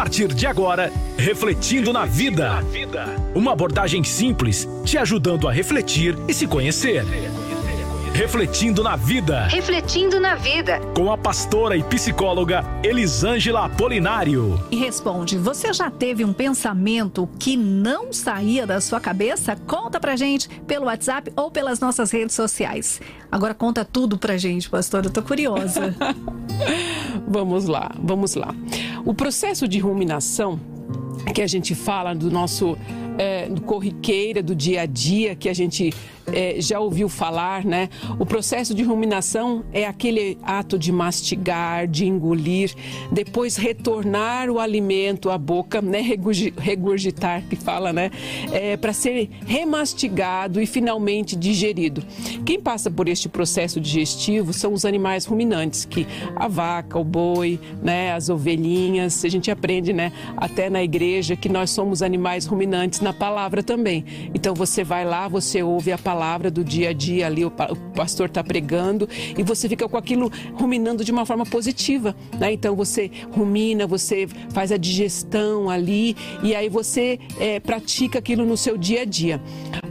partir de agora, Refletindo na Vida. Uma abordagem simples, te ajudando a refletir e se conhecer. Refletindo na Vida. Refletindo na Vida. Com a pastora e psicóloga Elisângela Apolinário. E responde: Você já teve um pensamento que não saía da sua cabeça? Conta pra gente pelo WhatsApp ou pelas nossas redes sociais. Agora conta tudo pra gente, pastora. Eu tô curiosa. vamos lá, vamos lá. O processo de ruminação que a gente fala do nosso é, corriqueira, do dia a dia, que a gente é, já ouviu falar, né? O processo de ruminação é aquele ato de mastigar, de engolir, depois retornar o alimento à boca, né? Regurgitar, que fala, né? É, Para ser remastigado e finalmente digerido. Quem passa por este processo digestivo são os animais ruminantes, que a vaca, o boi, né? As ovelhinhas. A gente aprende, né? Até na igreja que nós somos animais ruminantes na palavra também. Então você vai lá, você ouve a palavra palavra do dia a dia ali, o pastor está pregando, e você fica com aquilo ruminando de uma forma positiva. Né? Então você rumina, você faz a digestão ali, e aí você é, pratica aquilo no seu dia a dia.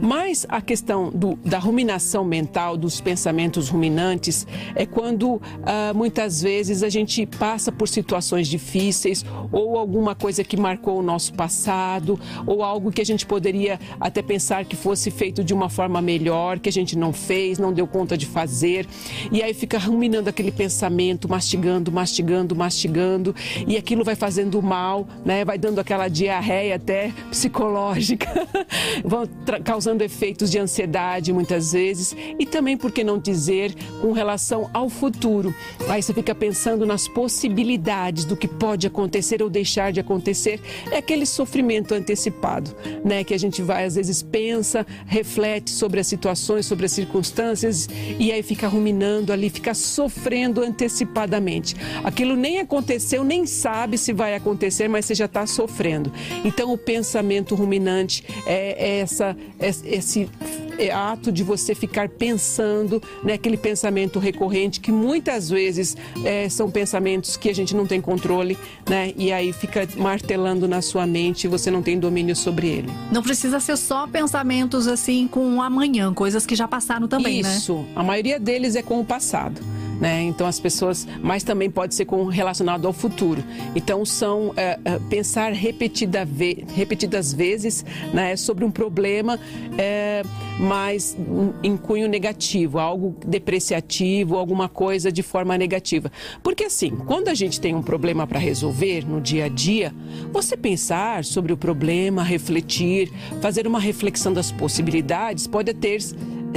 Mas a questão do, da ruminação mental, dos pensamentos ruminantes, é quando ah, muitas vezes a gente passa por situações difíceis ou alguma coisa que marcou o nosso passado ou algo que a gente poderia até pensar que fosse feito de uma forma melhor, que a gente não fez, não deu conta de fazer. E aí fica ruminando aquele pensamento, mastigando, mastigando, mastigando, e aquilo vai fazendo mal, né? Vai dando aquela diarreia até psicológica, vão causando efeitos de ansiedade muitas vezes e também, por que não dizer, com relação ao futuro. Aí você fica pensando nas possibilidades do que pode acontecer ou deixar de acontecer. É aquele sofrimento antecipado, né? Que a gente vai, às vezes, pensa, reflete sobre as situações, sobre as circunstâncias e aí fica ruminando ali, fica sofrendo antecipadamente. Aquilo nem aconteceu, nem sabe se vai acontecer, mas você já está sofrendo. Então, o pensamento ruminante é, é essa, é esse ato de você ficar pensando, né, aquele pensamento recorrente que muitas vezes é, são pensamentos que a gente não tem controle, né, e aí fica martelando na sua mente e você não tem domínio sobre ele. Não precisa ser só pensamentos assim com amanhã, coisas que já passaram também, Isso. né? Isso, a maioria deles é com o passado né? Então as pessoas, mas também pode ser com relacionado ao futuro. Então são é, pensar repetida ve, repetidas vezes, né, sobre um problema, é, mas em cunho negativo, algo depreciativo, alguma coisa de forma negativa. Porque assim, quando a gente tem um problema para resolver no dia a dia, você pensar sobre o problema, refletir, fazer uma reflexão das possibilidades, pode ter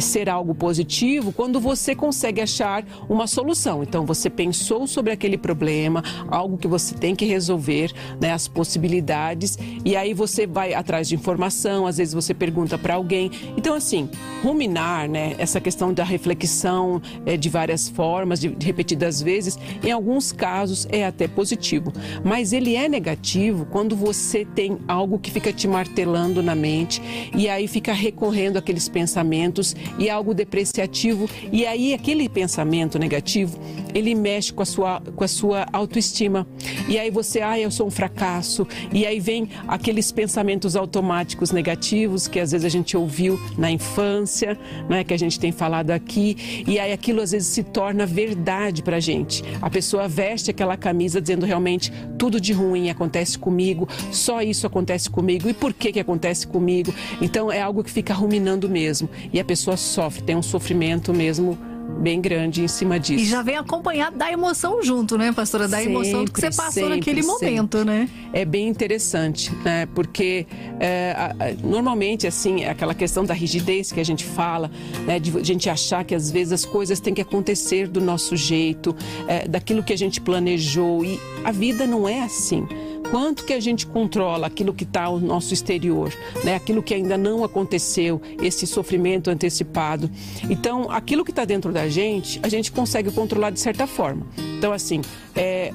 ser algo positivo quando você consegue achar uma solução. Então, você pensou sobre aquele problema, algo que você tem que resolver, né, as possibilidades, e aí você vai atrás de informação, às vezes você pergunta para alguém. Então, assim, ruminar, né, essa questão da reflexão é, de várias formas, de, de repetidas vezes, em alguns casos é até positivo, mas ele é negativo quando você tem algo que fica te martelando na mente e aí fica recorrendo aqueles pensamentos e algo depreciativo. E aí aquele pensamento negativo, ele mexe com a sua, com a sua autoestima. E aí você, ah, eu sou um fracasso. E aí vem aqueles pensamentos automáticos negativos que às vezes a gente ouviu na infância, né, que a gente tem falado aqui. E aí aquilo às vezes se torna verdade pra gente. A pessoa veste aquela camisa dizendo realmente tudo de ruim acontece comigo, só isso acontece comigo. E por que que acontece comigo? Então é algo que fica ruminando mesmo. E a pessoa sofre, tem um sofrimento mesmo bem grande em cima disso. E já vem acompanhado da emoção junto, né, pastora? Da sempre, emoção que você passou sempre, naquele momento, sempre. né? É bem interessante, né? Porque é, a, a, normalmente, assim, aquela questão da rigidez que a gente fala, né? De a gente achar que às vezes as coisas têm que acontecer do nosso jeito, é, daquilo que a gente planejou. E a vida não é assim quanto que a gente controla aquilo que está ao nosso exterior, né? aquilo que ainda não aconteceu, esse sofrimento antecipado. Então, aquilo que está dentro da gente, a gente consegue controlar de certa forma. Então, assim, é,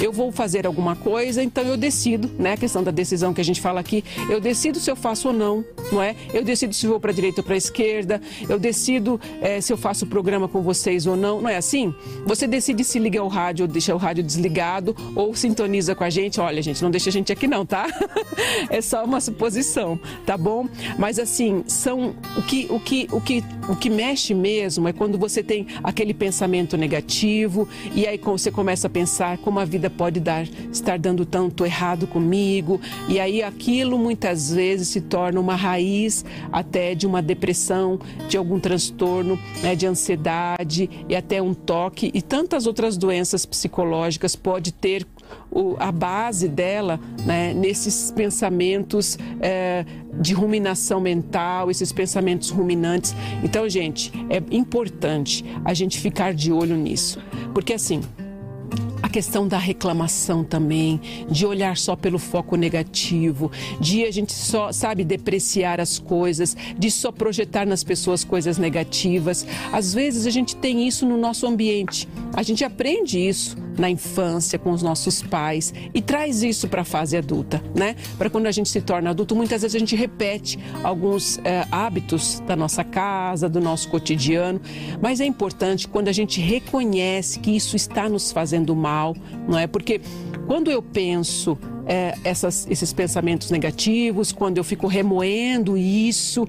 eu vou fazer alguma coisa, então eu decido, né? A questão da decisão que a gente fala aqui, eu decido se eu faço ou não, não é? Eu decido se vou para a direita ou para a esquerda, eu decido é, se eu faço o programa com vocês ou não, não é assim? Você decide se liga o rádio ou deixa o rádio desligado ou sintoniza com a gente. Olha, gente, não deixa a gente aqui não, tá? é só uma suposição, tá bom? Mas assim, são o que o que o que o que mexe mesmo é quando você tem aquele pensamento negativo e aí você começa a pensar como a vida pode dar estar dando tanto errado comigo. E aí aquilo muitas vezes se torna uma raiz até de uma depressão, de algum transtorno, né, de ansiedade e até um toque. E tantas outras doenças psicológicas pode ter o, a base dela né, nesses pensamentos é, de ruminação mental, esses pensamentos ruminantes. Então, gente, é importante a gente ficar de olho nisso, porque assim a questão da reclamação também, de olhar só pelo foco negativo, de a gente só, sabe, depreciar as coisas, de só projetar nas pessoas coisas negativas. Às vezes a gente tem isso no nosso ambiente. A gente aprende isso na infância com os nossos pais e traz isso para a fase adulta, né? Para quando a gente se torna adulto, muitas vezes a gente repete alguns é, hábitos da nossa casa, do nosso cotidiano, mas é importante quando a gente reconhece que isso está nos fazendo mal, não é? Porque quando eu penso é, essas, esses pensamentos negativos, quando eu fico remoendo isso,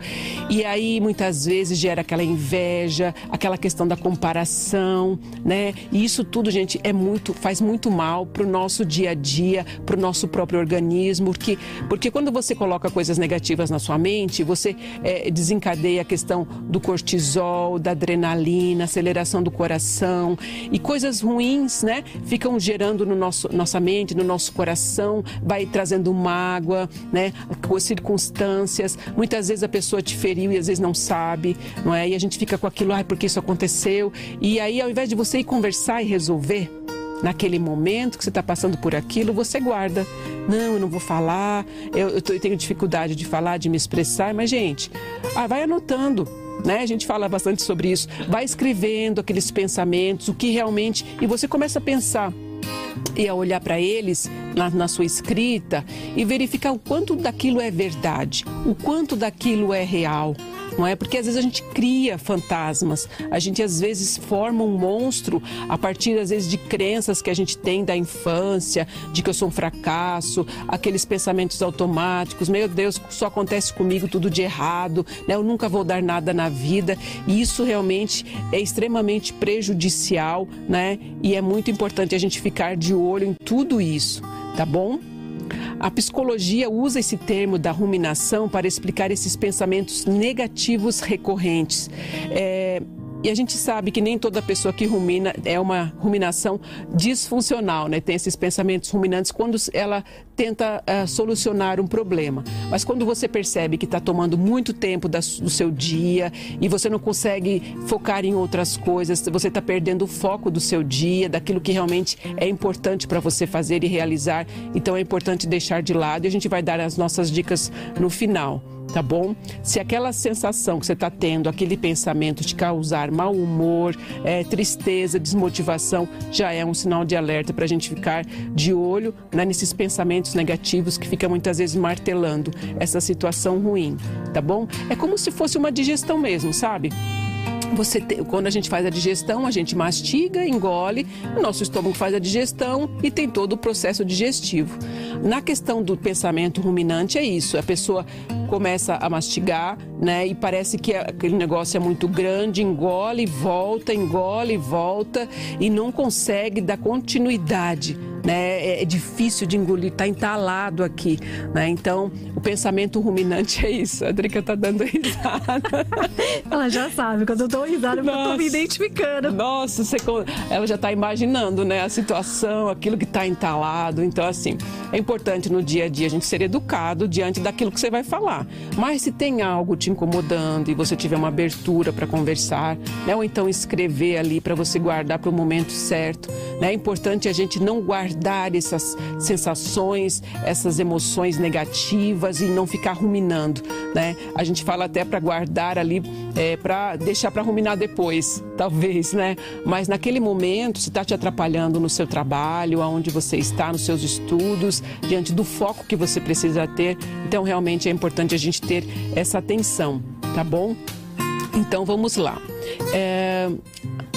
e aí muitas vezes gera aquela inveja, aquela questão da comparação, né? E isso tudo, gente, é muito, faz muito mal para o nosso dia a dia, para o nosso próprio organismo, porque, porque quando você coloca coisas negativas na sua mente, você é, desencadeia a questão do cortisol, da adrenalina, aceleração do coração e coisas ruins, né? Ficam gerando no nosso nossa mente, no nosso coração, vai trazendo mágoa, né? Com circunstâncias. Muitas vezes a pessoa te feriu e às vezes não sabe, não é? E a gente fica com aquilo, ai, porque isso aconteceu. E aí, ao invés de você ir conversar e resolver, naquele momento que você está passando por aquilo, você guarda. Não, eu não vou falar, eu, eu, tenho dificuldade de falar, de me expressar, mas, gente, ah, vai anotando. Né? A gente fala bastante sobre isso. Vai escrevendo aqueles pensamentos, o que realmente. E você começa a pensar e a olhar para eles na, na, sua escrita e verificar o quanto daquilo é verdade, o quanto daquilo é real não é? Porque às vezes a gente cria fantasmas, a gente às vezes forma um monstro a partir às vezes de crenças que a gente tem da infância, de que eu sou um fracasso, aqueles pensamentos automáticos, meu Deus, só acontece comigo tudo de errado, né? Eu nunca vou dar nada na vida. E isso realmente é extremamente prejudicial, né? E é muito importante a gente ficar de olho em tudo isso, tá bom? A psicologia usa esse termo da ruminação para explicar esses pensamentos negativos recorrentes. É, e a gente sabe que nem toda pessoa que rumina é uma ruminação disfuncional, né? Tem esses pensamentos ruminantes quando ela tenta uh, solucionar um problema. Mas quando você percebe que está tomando muito tempo da, do seu dia e você não consegue focar em outras coisas, você está perdendo o foco do seu dia, daquilo que realmente é importante para você fazer e realizar. Então é importante deixar de lado e a gente vai dar as nossas dicas no final tá bom? Se aquela sensação que você está tendo, aquele pensamento te causar mau humor, é, tristeza, desmotivação, já é um sinal de alerta para a gente ficar de olho né, nesses pensamentos negativos que fica muitas vezes martelando essa situação ruim, tá bom? É como se fosse uma digestão mesmo, sabe? Você te, quando a gente faz a digestão, a gente mastiga, engole, o nosso estômago faz a digestão e tem todo o processo digestivo. Na questão do pensamento ruminante é isso, a pessoa começa a mastigar, né, e parece que aquele negócio é muito grande, engole, volta, engole, volta e não consegue dar continuidade né? É, é difícil de engolir, está entalado aqui, né? Então, o pensamento ruminante é isso. A Drica tá dando risada. Ela já sabe, quando eu dou risada, eu tô me identificando. Nossa, você, ela já está imaginando, né? A situação, aquilo que está entalado. Então, assim, é importante no dia a dia a gente ser educado diante daquilo que você vai falar. Mas se tem algo te incomodando e você tiver uma abertura para conversar, né? ou então escrever ali para você guardar para o momento certo. Né? É importante a gente não guardar essas sensações, essas emoções negativas e não ficar ruminando. Né? A gente fala até para guardar ali, é, para deixar para ruminar depois, talvez, né? Mas naquele momento, se está te atrapalhando no seu trabalho, aonde você está, nos seus estudos, diante do foco que você precisa ter, então realmente é importante a gente ter essa atenção, tá bom? Então vamos lá. É,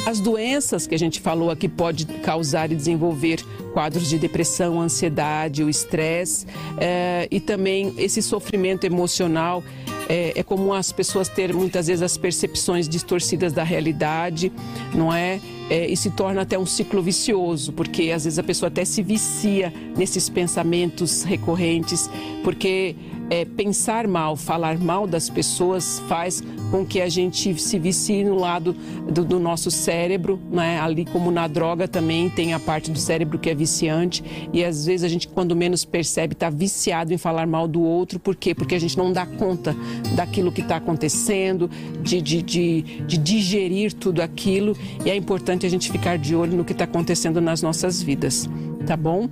as doenças que a gente falou aqui pode causar e desenvolver quadros de depressão, ansiedade, o estresse é, e também esse sofrimento emocional. É, é comum as pessoas ter muitas vezes as percepções distorcidas da realidade, não é? é? e se torna até um ciclo vicioso, porque às vezes a pessoa até se vicia nesses pensamentos recorrentes, porque é, pensar mal, falar mal das pessoas faz com que a gente se vicie no lado do, do nosso cérebro, né? ali como na droga também tem a parte do cérebro que é viciante e às vezes a gente quando menos percebe está viciado em falar mal do outro, por quê? Porque a gente não dá conta daquilo que está acontecendo, de, de, de, de digerir tudo aquilo e é importante a gente ficar de olho no que está acontecendo nas nossas vidas, tá bom?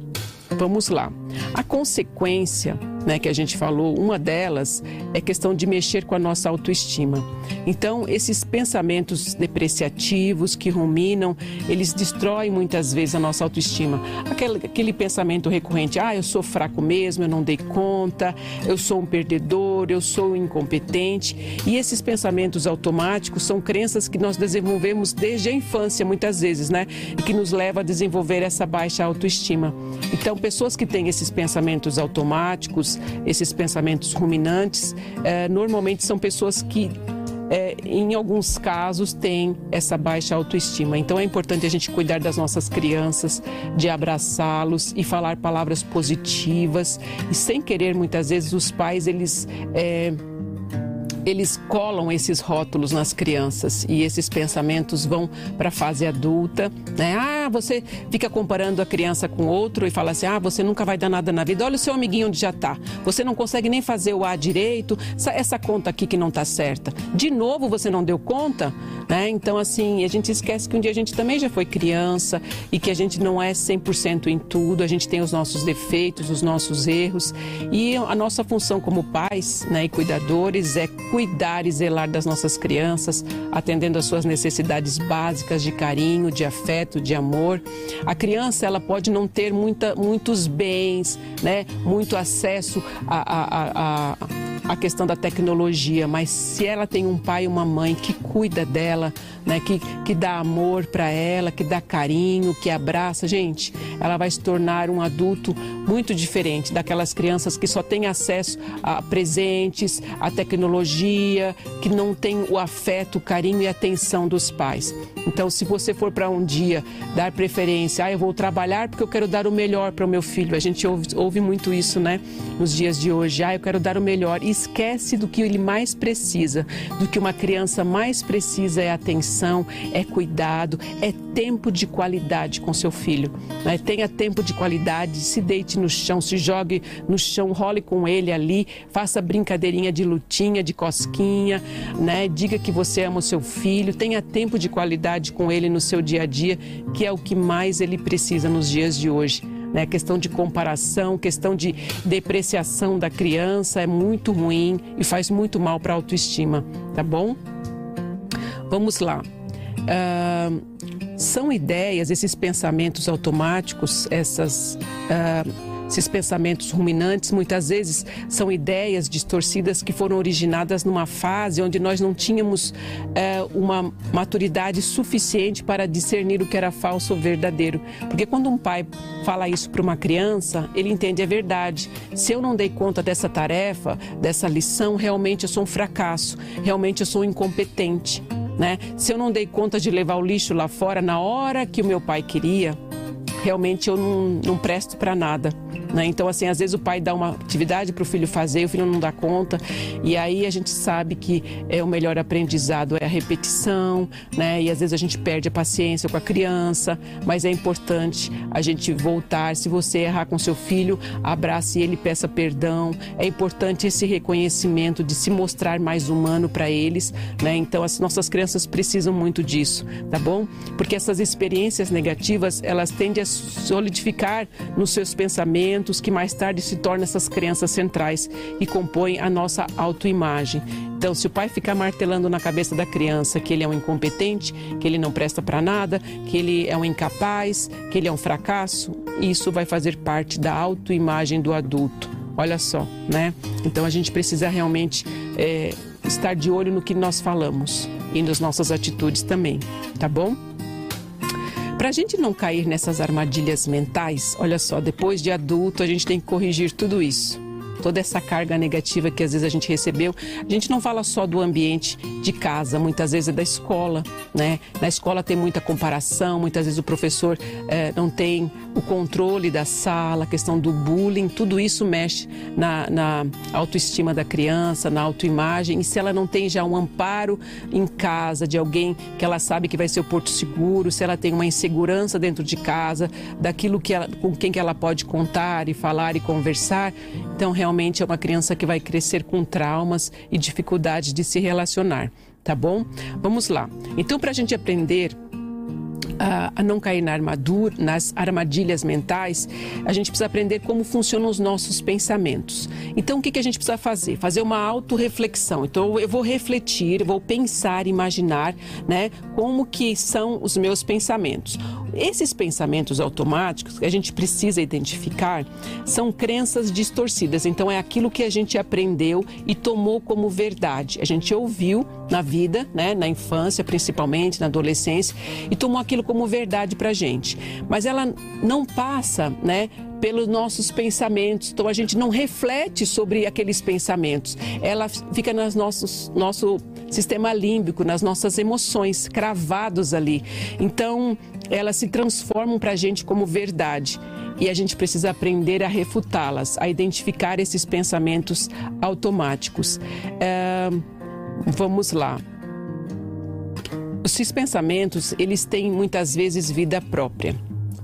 Vamos lá. A consequência né, que a gente falou, uma delas é questão de mexer com a nossa autoestima. Então, esses pensamentos depreciativos que ruminam, eles destroem muitas vezes a nossa autoestima. Aquele, aquele pensamento recorrente, ah, eu sou fraco mesmo, eu não dei conta, eu sou um perdedor, eu sou incompetente. E esses pensamentos automáticos são crenças que nós desenvolvemos desde a infância, muitas vezes, né? E que nos leva a desenvolver essa baixa autoestima. Então, pessoas que têm esses pensamentos automáticos, esses pensamentos ruminantes, eh, normalmente são pessoas que é, em alguns casos têm essa baixa autoestima. Então é importante a gente cuidar das nossas crianças, de abraçá-los e falar palavras positivas. E sem querer, muitas vezes, os pais eles é, eles colam esses rótulos nas crianças e esses pensamentos vão para a fase adulta, né? Ah, você fica comparando a criança com outro e fala assim: "Ah, você nunca vai dar nada na vida. Olha o seu amiguinho onde já está. Você não consegue nem fazer o A direito. Essa, essa conta aqui que não está certa. De novo você não deu conta?" Né? Então assim, a gente esquece que um dia a gente também já foi criança e que a gente não é 100% em tudo, a gente tem os nossos defeitos, os nossos erros e a nossa função como pais, né, e cuidadores é cuidar e zelar das nossas crianças, atendendo às suas necessidades básicas de carinho, de afeto, de amor. A criança ela pode não ter muita, muitos bens, né, muito acesso a, a, a, a questão da tecnologia, mas se ela tem um pai e uma mãe que cuida dela, né, que, que dá amor para ela, que dá carinho, que abraça, gente, ela vai se tornar um adulto muito diferente daquelas crianças que só têm acesso a presentes, a tecnologia, que não tem o afeto, o carinho e a atenção dos pais. Então, se você for para um dia dar preferência, ah, eu vou trabalhar porque eu quero dar o melhor para o meu filho. A gente ouve, ouve muito isso, né? Nos dias de hoje, ah, eu quero dar o melhor. E esquece do que ele mais precisa, do que uma criança mais precisa é atenção, é cuidado, é tempo de qualidade com seu filho. Né? Tenha tempo de qualidade, se deite no chão, se jogue no chão, role com ele ali, faça brincadeirinha de lutinha, de cosquinha, né? Diga que você ama o seu filho, tenha tempo de qualidade com ele no seu dia a dia, que é o que mais ele precisa nos dias de hoje. Né? Questão de comparação, questão de depreciação da criança é muito ruim e faz muito mal para a autoestima, tá bom? Vamos lá. Uh, são ideias, esses pensamentos automáticos, essas. Uh, esses pensamentos ruminantes muitas vezes são ideias distorcidas que foram originadas numa fase onde nós não tínhamos é, uma maturidade suficiente para discernir o que era falso ou verdadeiro. Porque quando um pai fala isso para uma criança, ele entende a é verdade. Se eu não dei conta dessa tarefa, dessa lição, realmente eu sou um fracasso, realmente eu sou um incompetente. Né? Se eu não dei conta de levar o lixo lá fora na hora que o meu pai queria, realmente eu não, não presto para nada. Né? Então, assim, às vezes o pai dá uma atividade para o filho fazer, o filho não dá conta, e aí a gente sabe que é o melhor aprendizado é a repetição, né? E às vezes a gente perde a paciência com a criança, mas é importante a gente voltar. Se você errar com seu filho, abrace ele, peça perdão. É importante esse reconhecimento de se mostrar mais humano para eles, né? Então, as nossas crianças precisam muito disso, tá bom? Porque essas experiências negativas, elas tendem a solidificar nos seus pensamentos que mais tarde se tornam essas crenças centrais e compõem a nossa autoimagem. Então, se o pai ficar martelando na cabeça da criança que ele é um incompetente, que ele não presta para nada, que ele é um incapaz, que ele é um fracasso, isso vai fazer parte da autoimagem do adulto. Olha só, né? Então a gente precisa realmente é, estar de olho no que nós falamos e nas nossas atitudes também, tá bom? Para a gente não cair nessas armadilhas mentais, olha só, depois de adulto a gente tem que corrigir tudo isso toda essa carga negativa que às vezes a gente recebeu. A gente não fala só do ambiente de casa, muitas vezes é da escola, né? Na escola tem muita comparação, muitas vezes o professor eh, não tem o controle da sala, a questão do bullying, tudo isso mexe na, na autoestima da criança, na autoimagem. E se ela não tem já um amparo em casa de alguém que ela sabe que vai ser o porto seguro, se ela tem uma insegurança dentro de casa, daquilo que ela, com quem que ela pode contar e falar e conversar, então realmente realmente é uma criança que vai crescer com traumas e dificuldades de se relacionar, tá bom? Vamos lá. Então, para a gente aprender a, a, não cair na armadura, nas armadilhas mentais, a gente precisa aprender como funcionam os nossos pensamentos. Então, o que, que a gente precisa fazer? Fazer uma autorreflexão. Então, eu vou refletir, vou pensar, imaginar, né, como que são os meus pensamentos. Esses pensamentos automáticos que a gente precisa identificar são crenças distorcidas. Então, é aquilo que a gente aprendeu e tomou como verdade. A gente ouviu na vida, né, na infância, principalmente, na adolescência, e tomou aquilo como verdade para a gente. Mas ela não passa, né, pelos nossos pensamentos. Então a gente não reflete sobre aqueles pensamentos. Ela fica no nossos, nosso sistema límbico, nas nossas emoções, cravados ali. Então elas se transformam para a gente como verdade. E a gente precisa aprender a refutá-las, a identificar esses pensamentos automáticos. É, vamos lá. Esses pensamentos, eles têm muitas vezes vida própria.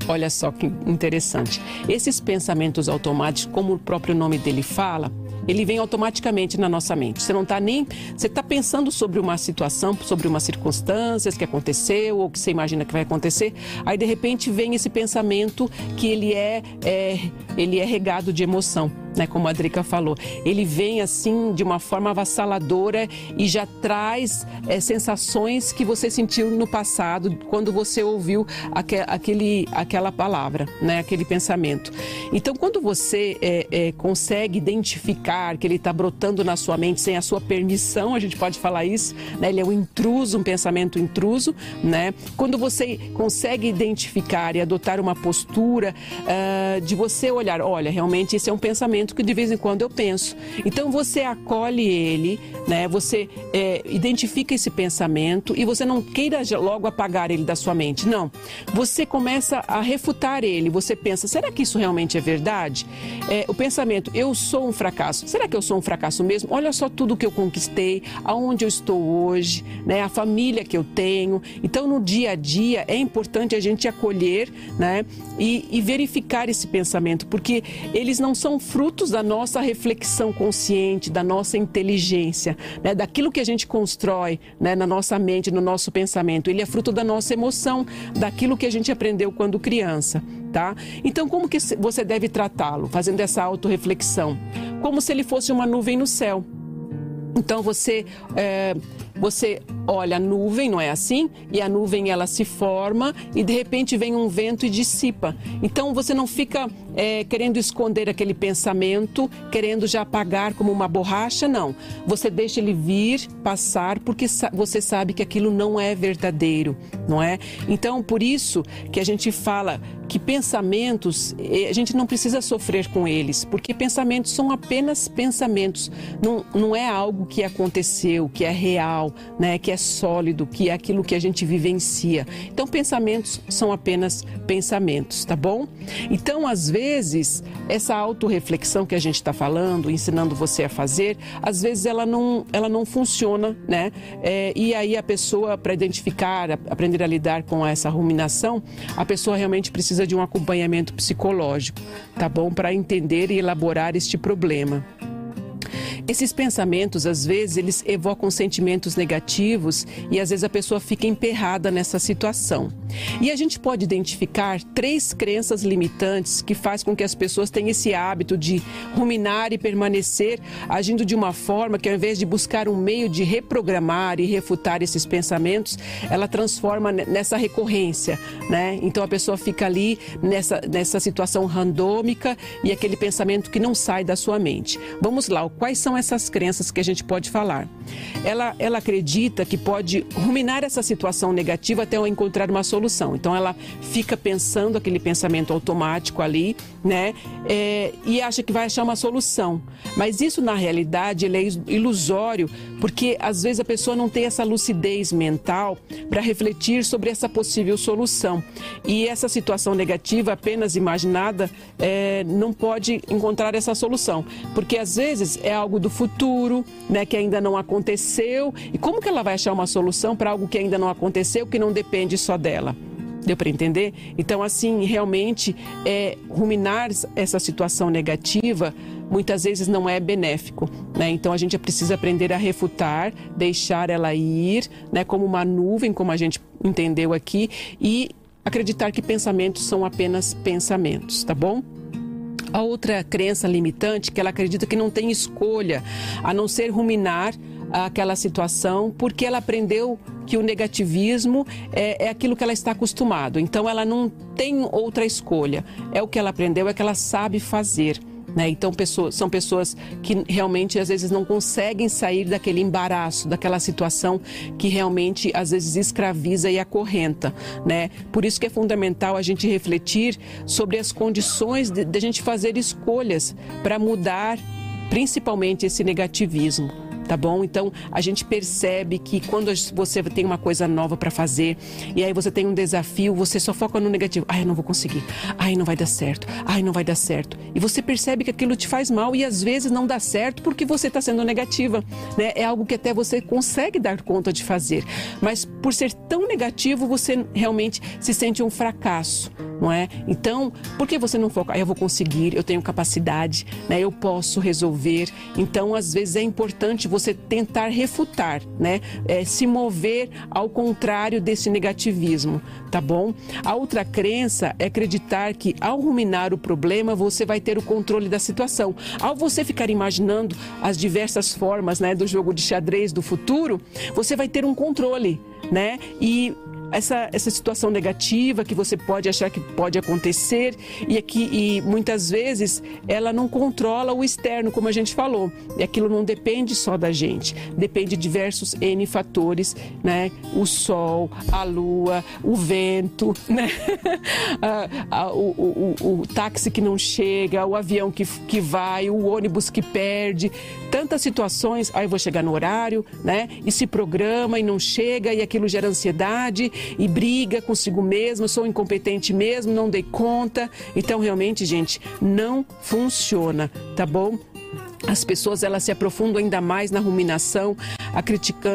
Olha só que interessante. Esses pensamentos automáticos, como o próprio nome dele fala, ele vem automaticamente na nossa mente. Você não está nem. Você está pensando sobre uma situação, sobre uma circunstância que aconteceu ou que você imagina que vai acontecer. Aí de repente vem esse pensamento que ele é, é ele é regado de emoção né, como a Drica falou. Ele vem assim de uma forma avassaladora e já traz é, sensações que você sentiu no passado quando você ouviu aquele, aquela palavra, né, aquele pensamento. Então, quando você é, é, consegue identificar que ele está brotando na sua mente sem a sua permissão, a gente pode falar isso, né, ele é um intruso, um pensamento intruso, né? Quando você consegue identificar e adotar uma postura uh, de você olhar, olha, realmente esse é um pensamento pensamento que de vez em quando eu penso. Então você acolhe ele, né? Você é, identifica esse pensamento e você não queira logo apagar ele da sua mente. Não. Você começa a refutar ele. Você pensa: será que isso realmente é verdade? É, o pensamento: eu sou um fracasso. Será que eu sou um fracasso mesmo? Olha só tudo que eu conquistei, aonde eu estou hoje, né? A família que eu tenho. Então no dia a dia é importante a gente acolher, né? E, e verificar esse pensamento, porque eles não são fruto frutos da nossa reflexão consciente, da nossa inteligência, né, daquilo que a gente constrói né, na nossa mente, no nosso pensamento. Ele é fruto da nossa emoção, daquilo que a gente aprendeu quando criança. Tá? Então, como que você deve tratá-lo? Fazendo essa autorreflexão. Como se ele fosse uma nuvem no céu. Então, você, é, você olha a nuvem, não é assim? E a nuvem ela se forma e de repente vem um vento e dissipa. Então você não fica é, querendo esconder aquele pensamento, querendo já apagar como uma borracha, não. Você deixa ele vir, passar, porque você sabe que aquilo não é verdadeiro, não é? Então por isso que a gente fala que pensamentos, a gente não precisa sofrer com eles, porque pensamentos são apenas pensamentos, não, não é algo que aconteceu, que é real, né? Que é sólido, que é aquilo que a gente vivencia. Então, pensamentos são apenas pensamentos, tá bom? Então, às vezes, essa autorreflexão que a gente está falando, ensinando você a fazer, às vezes ela não, ela não funciona, né? É, e aí a pessoa, para identificar, aprender a lidar com essa ruminação, a pessoa realmente precisa de um acompanhamento psicológico, tá bom? Para entender e elaborar este problema. Esses pensamentos, às vezes, eles evocam sentimentos negativos e às vezes a pessoa fica emperrada nessa situação. E a gente pode identificar três crenças limitantes que faz com que as pessoas tenham esse hábito de ruminar e permanecer agindo de uma forma que ao invés de buscar um meio de reprogramar e refutar esses pensamentos, ela transforma nessa recorrência, né? Então a pessoa fica ali nessa, nessa situação randômica e aquele pensamento que não sai da sua mente. Vamos lá, quais são essas crenças que a gente pode falar? Ela, ela acredita que pode ruminar essa situação negativa até encontrar uma solução. Então ela fica pensando aquele pensamento automático ali, né? É, e acha que vai achar uma solução. Mas isso na realidade é ilusório, porque às vezes a pessoa não tem essa lucidez mental para refletir sobre essa possível solução. E essa situação negativa apenas imaginada é, não pode encontrar essa solução, porque às vezes é algo do futuro, né, que ainda não aconteceu. E como que ela vai achar uma solução para algo que ainda não aconteceu, que não depende só dela? Deu para entender? Então, assim, realmente, é, ruminar essa situação negativa muitas vezes não é benéfico. Né? Então, a gente precisa aprender a refutar, deixar ela ir, né, como uma nuvem, como a gente entendeu aqui, e acreditar que pensamentos são apenas pensamentos, tá bom? A outra crença limitante que ela acredita que não tem escolha a não ser ruminar aquela situação, porque ela aprendeu que o negativismo é, é aquilo que ela está acostumado. Então ela não tem outra escolha. É o que ela aprendeu, é que ela sabe fazer. Né? Então, pessoas, são pessoas que realmente às vezes não conseguem sair daquele embaraço, daquela situação que realmente às vezes escraviza e acorrenta. Né? Por isso que é fundamental a gente refletir sobre as condições de, de a gente fazer escolhas para mudar principalmente esse negativismo tá bom? Então a gente percebe que quando você tem uma coisa nova para fazer e aí você tem um desafio, você só foca no negativo. Ai, eu não vou conseguir. Ai, não vai dar certo. Ai, não vai dar certo. E você percebe que aquilo te faz mal e às vezes não dá certo porque você está sendo negativa, né? É algo que até você consegue dar conta de fazer, mas por ser tão negativo você realmente se sente um fracasso, não é? Então, por que você não foca? Ah, eu vou conseguir, eu tenho capacidade, né? Eu posso resolver. Então, às vezes é importante você tentar refutar, né? É, se mover ao contrário desse negativismo, tá bom? A outra crença é acreditar que ao ruminar o problema você vai ter o controle da situação. Ao você ficar imaginando as diversas formas, né, do jogo de xadrez do futuro, você vai ter um controle, né? E essa, essa situação negativa que você pode achar que pode acontecer e aqui e muitas vezes ela não controla o externo, como a gente falou. E aquilo não depende só da gente, depende de diversos N fatores, né? O sol, a lua, o vento, né? o, o, o, táxi que não chega, o avião que, que vai, o ônibus que perde, tantas situações. Aí ah, eu vou chegar no horário, né? E se programa e não chega e aquilo gera ansiedade e briga consigo mesmo, sou incompetente mesmo, não dei conta. Então, realmente, gente, não funciona, tá bom? As pessoas elas se aprofundam ainda mais na ruminação,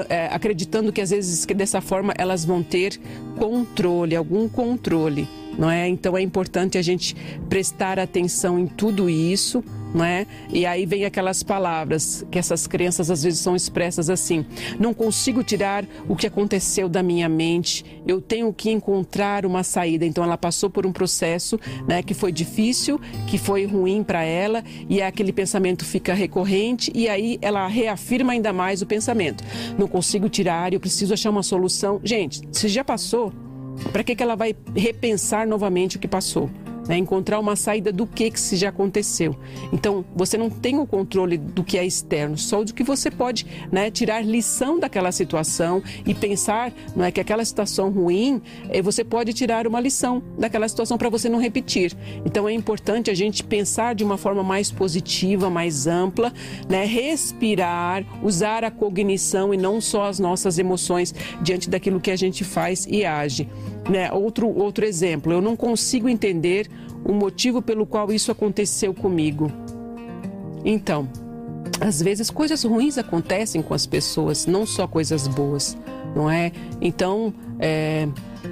é, acreditando que às vezes que dessa forma elas vão ter controle, algum controle, não é? Então é importante a gente prestar atenção em tudo isso não é? E aí vem aquelas palavras que essas crenças às vezes são expressas assim: não consigo tirar o que aconteceu da minha mente, eu tenho que encontrar uma saída. Então ela passou por um processo, né, que foi difícil, que foi ruim para ela e aquele pensamento fica recorrente e aí ela reafirma ainda mais o pensamento: não consigo tirar, eu preciso achar uma solução. Gente, se já passou, para que que ela vai repensar novamente o que passou? Né? encontrar uma saída do que que já aconteceu. Então, você não tem o controle do que é externo, só do que você pode né, tirar lição daquela situação e pensar não é que aquela situação ruim, eh, você pode tirar uma lição daquela situação para você não repetir. Então, é importante a gente pensar de uma forma mais positiva, mais ampla, né? respirar, usar a cognição e não só as nossas emoções diante daquilo que a gente faz e age. Né? Outro, outro exemplo, eu não consigo entender o motivo pelo qual isso aconteceu comigo. Então, às vezes coisas ruins acontecem com as pessoas, não só coisas boas, não é? Então, é,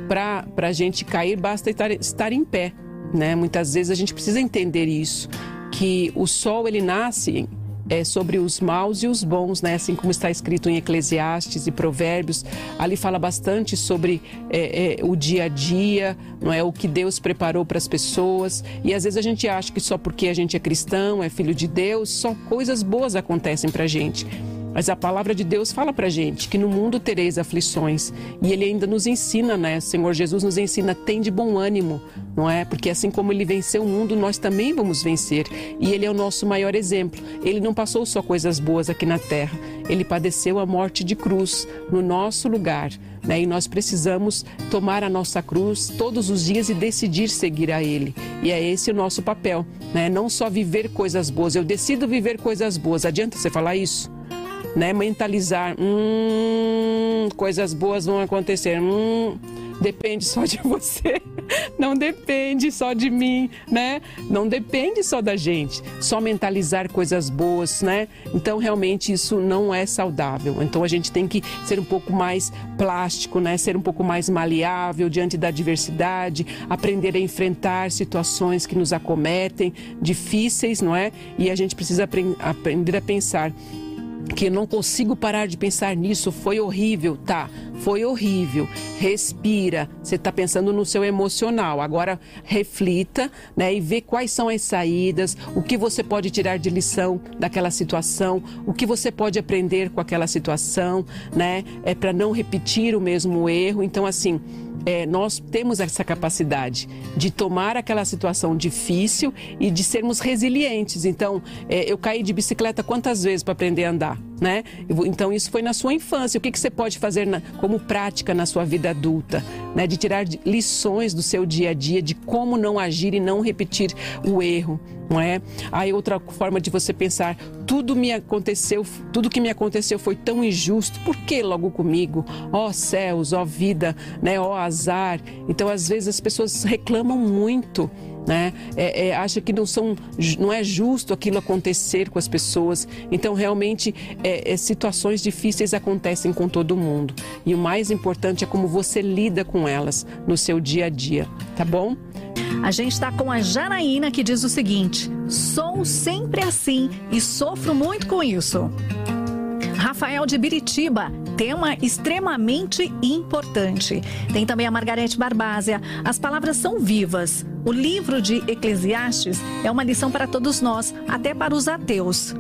para a gente cair, basta estar, estar em pé, né? Muitas vezes a gente precisa entender isso, que o sol ele nasce é, sobre os maus e os bons, né? assim como está escrito em Eclesiastes e Provérbios. Ali fala bastante sobre é, é, o dia a dia, não é o que Deus preparou para as pessoas. E às vezes a gente acha que só porque a gente é cristão, é filho de Deus, só coisas boas acontecem para a gente. Mas a palavra de Deus fala para gente que no mundo tereis aflições. E ele ainda nos ensina, né? Senhor Jesus nos ensina, tem de bom ânimo, não é? Porque assim como ele venceu o mundo, nós também vamos vencer. E ele é o nosso maior exemplo. Ele não passou só coisas boas aqui na terra. Ele padeceu a morte de cruz no nosso lugar. Né? E nós precisamos tomar a nossa cruz todos os dias e decidir seguir a Ele. E é esse o nosso papel, né? Não só viver coisas boas. Eu decido viver coisas boas. Adianta você falar isso? Né? Mentalizar, hum, coisas boas vão acontecer, hum, depende só de você, não depende só de mim, né? Não depende só da gente, só mentalizar coisas boas, né? Então realmente isso não é saudável. Então a gente tem que ser um pouco mais plástico, né? Ser um pouco mais maleável diante da adversidade, aprender a enfrentar situações que nos acometem, difíceis, não é? E a gente precisa aprender a pensar que não consigo parar de pensar nisso, foi horrível, tá? Foi horrível. Respira. Você está pensando no seu emocional. Agora reflita, né, e vê quais são as saídas, o que você pode tirar de lição daquela situação, o que você pode aprender com aquela situação, né? É para não repetir o mesmo erro. Então assim, é, nós temos essa capacidade de tomar aquela situação difícil e de sermos resilientes. Então, é, eu caí de bicicleta quantas vezes para aprender a andar, né? Então, isso foi na sua infância. O que, que você pode fazer na, como prática na sua vida adulta? Né? De tirar lições do seu dia a dia, de como não agir e não repetir o erro não é? Aí outra forma de você pensar, tudo me aconteceu, tudo que me aconteceu foi tão injusto, por que logo comigo? Ó oh, céus, ó oh, vida, né? Ó oh, azar. Então às vezes as pessoas reclamam muito. Né? É, é, acha que não são, não é justo aquilo acontecer com as pessoas. Então, realmente, é, é, situações difíceis acontecem com todo mundo. E o mais importante é como você lida com elas no seu dia a dia, tá bom? A gente está com a Janaína que diz o seguinte: sou sempre assim e sofro muito com isso. Rafael de Biritiba, tema extremamente importante. Tem também a Margarete Barbásia. As palavras são vivas. O livro de Eclesiastes é uma lição para todos nós, até para os ateus.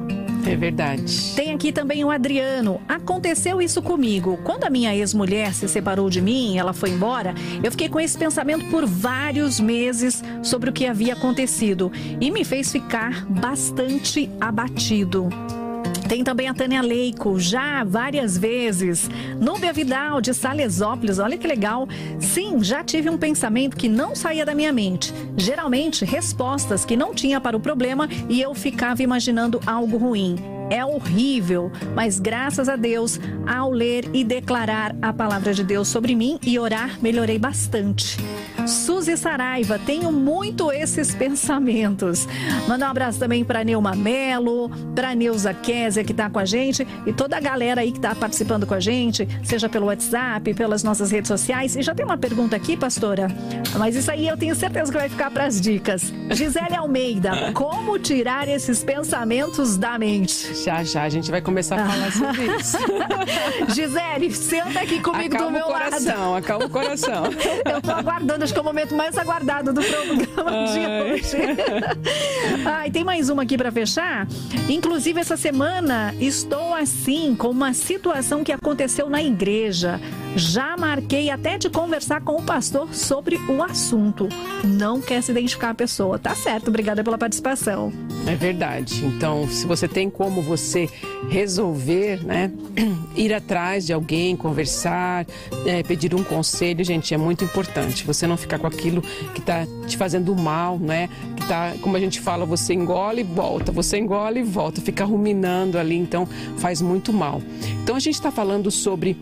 É verdade. Tem aqui também o Adriano. Aconteceu isso comigo. Quando a minha ex-mulher se separou de mim, ela foi embora, eu fiquei com esse pensamento por vários meses sobre o que havia acontecido e me fez ficar bastante abatido. Tem também a Tânia Leico, já várias vezes. Núbia Vidal, de Salesópolis, olha que legal. Sim, já tive um pensamento que não saía da minha mente. Geralmente, respostas que não tinha para o problema e eu ficava imaginando algo ruim é horrível, mas graças a Deus, ao ler e declarar a palavra de Deus sobre mim e orar, melhorei bastante. Suzy Saraiva, tenho muito esses pensamentos. Manda um abraço também para Neuma Melo, para Neuza Kézia, que está com a gente, e toda a galera aí que está participando com a gente, seja pelo WhatsApp, pelas nossas redes sociais. E já tem uma pergunta aqui, pastora, mas isso aí eu tenho certeza que vai ficar para as dicas. Gisele Almeida, como tirar esses pensamentos da mente? Já, já, a gente vai começar a falar sobre isso. Gisele, senta aqui comigo acalma do meu o coração, lado. Acalma o coração, Eu tô aguardando, acho que é o momento mais aguardado do programa de hoje. ah, e tem mais uma aqui para fechar. Inclusive, essa semana estou assim com uma situação que aconteceu na igreja. Já marquei até de conversar com o pastor sobre o assunto. Não quer se identificar a pessoa. Tá certo, obrigada pela participação. É verdade. Então, se você tem como você resolver, né, ir atrás de alguém, conversar, é, pedir um conselho, gente, é muito importante. Você não ficar com aquilo que está te fazendo mal, né? Que tá, como a gente fala, você engole e volta, você engole e volta, fica ruminando ali, então faz muito mal. Então a gente está falando sobre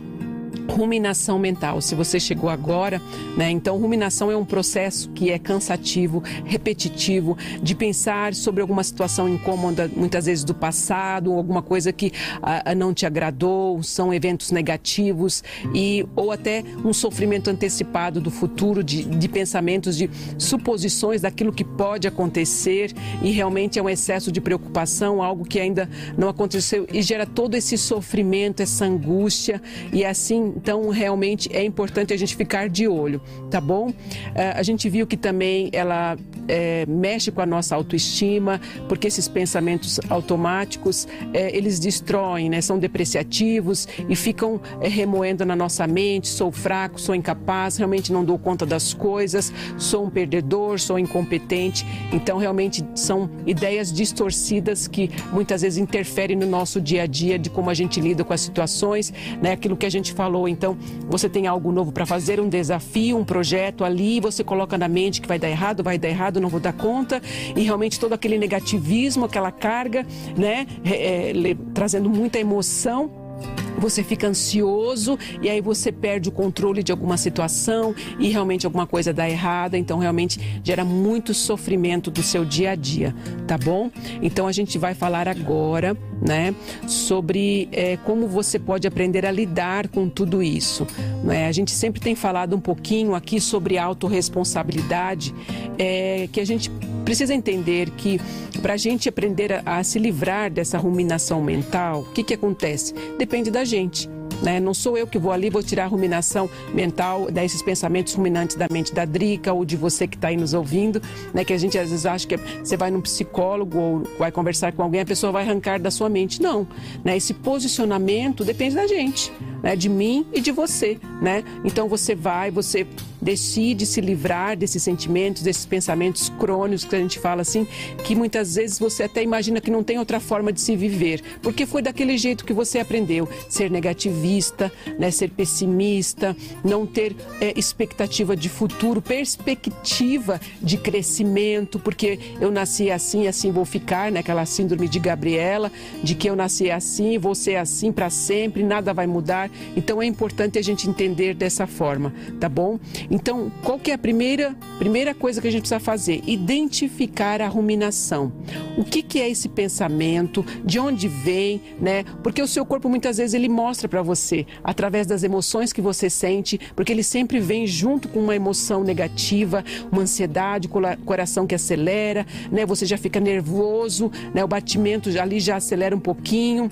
ruminação mental. Se você chegou agora, né? Então, ruminação é um processo que é cansativo, repetitivo, de pensar sobre alguma situação incômoda, muitas vezes do passado, alguma coisa que ah, não te agradou, são eventos negativos e ou até um sofrimento antecipado do futuro, de, de pensamentos, de suposições daquilo que pode acontecer e realmente é um excesso de preocupação, algo que ainda não aconteceu e gera todo esse sofrimento, essa angústia e assim então, realmente é importante a gente ficar de olho, tá bom? É, a gente viu que também ela é, mexe com a nossa autoestima, porque esses pensamentos automáticos é, eles destroem, né? São depreciativos e ficam é, remoendo na nossa mente. Sou fraco, sou incapaz, realmente não dou conta das coisas, sou um perdedor, sou incompetente. Então, realmente são ideias distorcidas que muitas vezes interferem no nosso dia a dia de como a gente lida com as situações, né? Aquilo que a gente falou então você tem algo novo para fazer, um desafio, um projeto ali, você coloca na mente que vai dar errado, vai dar errado, não vou dar conta, e realmente todo aquele negativismo, aquela carga, né, é, é, trazendo muita emoção você fica ansioso e aí você perde o controle de alguma situação e realmente alguma coisa dá errada, então realmente gera muito sofrimento do seu dia a dia, tá bom? Então a gente vai falar agora, né, sobre é, como você pode aprender a lidar com tudo isso. Né? A gente sempre tem falado um pouquinho aqui sobre autorresponsabilidade, é, que a gente precisa entender que para a gente aprender a, a, se livrar dessa ruminação mental, o que, que acontece? Depende da gente. Né? Não sou eu que vou ali, vou tirar a ruminação mental, desses pensamentos ruminantes da mente da Drica ou de você que está aí nos ouvindo, né? que a gente às vezes acha que você vai num psicólogo ou vai conversar com alguém, a pessoa vai arrancar da sua mente. Não. Né? Esse posicionamento depende da gente né, de mim e de você, né? Então você vai, você decide se livrar desses sentimentos, desses pensamentos crônicos que a gente fala assim, que muitas vezes você até imagina que não tem outra forma de se viver, porque foi daquele jeito que você aprendeu, ser negativista, né, ser pessimista, não ter é, expectativa de futuro, perspectiva de crescimento, porque eu nasci assim, assim vou ficar, né, aquela síndrome de Gabriela, de que eu nasci assim, vou ser assim para sempre, nada vai mudar. Então é importante a gente entender dessa forma, tá bom? Então, qual que é a primeira, primeira coisa que a gente precisa fazer? Identificar a ruminação. O que, que é esse pensamento? De onde vem, né? Porque o seu corpo muitas vezes ele mostra para você através das emoções que você sente, porque ele sempre vem junto com uma emoção negativa, uma ansiedade, coração que acelera, né? Você já fica nervoso, né? O batimento ali já acelera um pouquinho.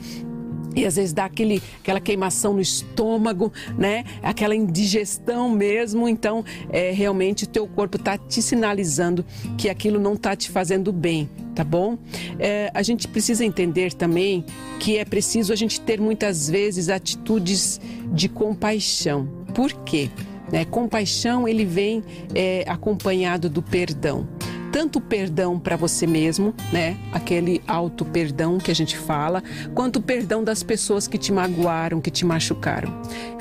E às vezes dá aquele, aquela queimação no estômago, né? Aquela indigestão mesmo. Então, é, realmente o teu corpo está te sinalizando que aquilo não está te fazendo bem, tá bom? É, a gente precisa entender também que é preciso a gente ter muitas vezes atitudes de compaixão. Por quê? Né? Compaixão ele vem é, acompanhado do perdão tanto perdão para você mesmo, né? Aquele auto perdão que a gente fala, quanto perdão das pessoas que te magoaram, que te machucaram.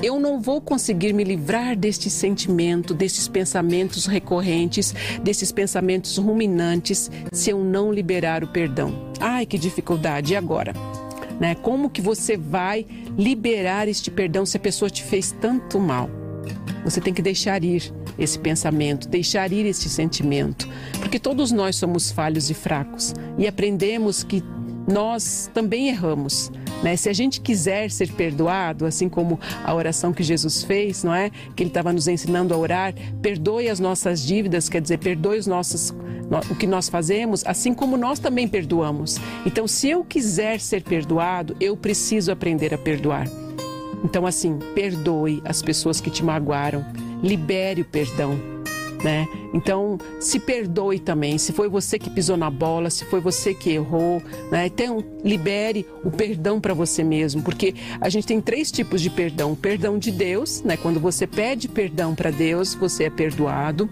Eu não vou conseguir me livrar deste sentimento, desses pensamentos recorrentes, desses pensamentos ruminantes, se eu não liberar o perdão. Ai, que dificuldade! E agora? Né? Como que você vai liberar este perdão se a pessoa te fez tanto mal? Você tem que deixar ir esse pensamento, deixar ir esse sentimento, porque todos nós somos falhos e fracos e aprendemos que nós também erramos. Né? Se a gente quiser ser perdoado, assim como a oração que Jesus fez, não é? Que ele estava nos ensinando a orar, perdoe as nossas dívidas, quer dizer, perdoe os nossos o que nós fazemos, assim como nós também perdoamos. Então, se eu quiser ser perdoado, eu preciso aprender a perdoar. Então, assim, perdoe as pessoas que te magoaram, libere o perdão. né? Então, se perdoe também. Se foi você que pisou na bola, se foi você que errou, né? Então, libere o perdão para você mesmo, porque a gente tem três tipos de perdão: o perdão de Deus, né? Quando você pede perdão para Deus, você é perdoado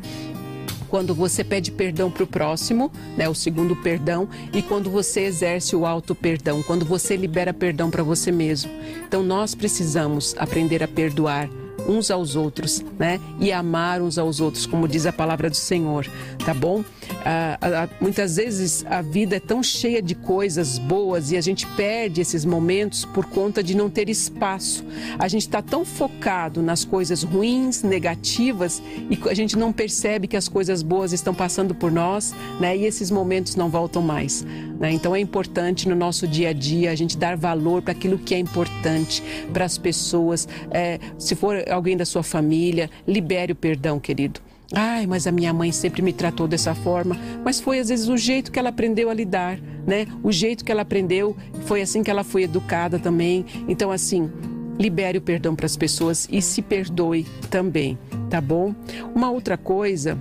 quando você pede perdão para o próximo, né, o segundo perdão, e quando você exerce o auto perdão, quando você libera perdão para você mesmo. Então nós precisamos aprender a perdoar uns aos outros, né? E amar uns aos outros, como diz a palavra do Senhor, tá bom? Ah, ah, muitas vezes a vida é tão cheia de coisas boas e a gente perde esses momentos por conta de não ter espaço. A gente está tão focado nas coisas ruins, negativas e a gente não percebe que as coisas boas estão passando por nós, né? E esses momentos não voltam mais. Né? Então é importante no nosso dia a dia a gente dar valor para aquilo que é importante para as pessoas. É, se for alguém da sua família, libere o perdão, querido. Ai, mas a minha mãe sempre me tratou dessa forma. Mas foi às vezes o jeito que ela aprendeu a lidar, né? O jeito que ela aprendeu, foi assim que ela foi educada também. Então, assim, libere o perdão para as pessoas e se perdoe também, tá bom? Uma outra coisa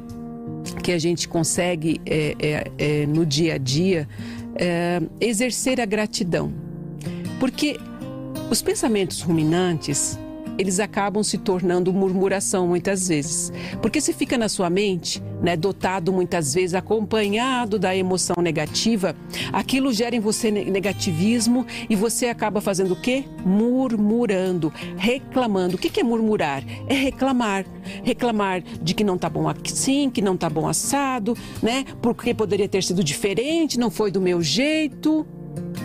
que a gente consegue é, é, é, no dia a dia é exercer a gratidão. Porque os pensamentos ruminantes, eles acabam se tornando murmuração muitas vezes. Porque se fica na sua mente, né, dotado muitas vezes, acompanhado da emoção negativa, aquilo gera em você negativismo e você acaba fazendo o quê? Murmurando, reclamando. O que é murmurar? É reclamar. Reclamar de que não tá bom assim, que não tá bom assado, né? Porque poderia ter sido diferente, não foi do meu jeito.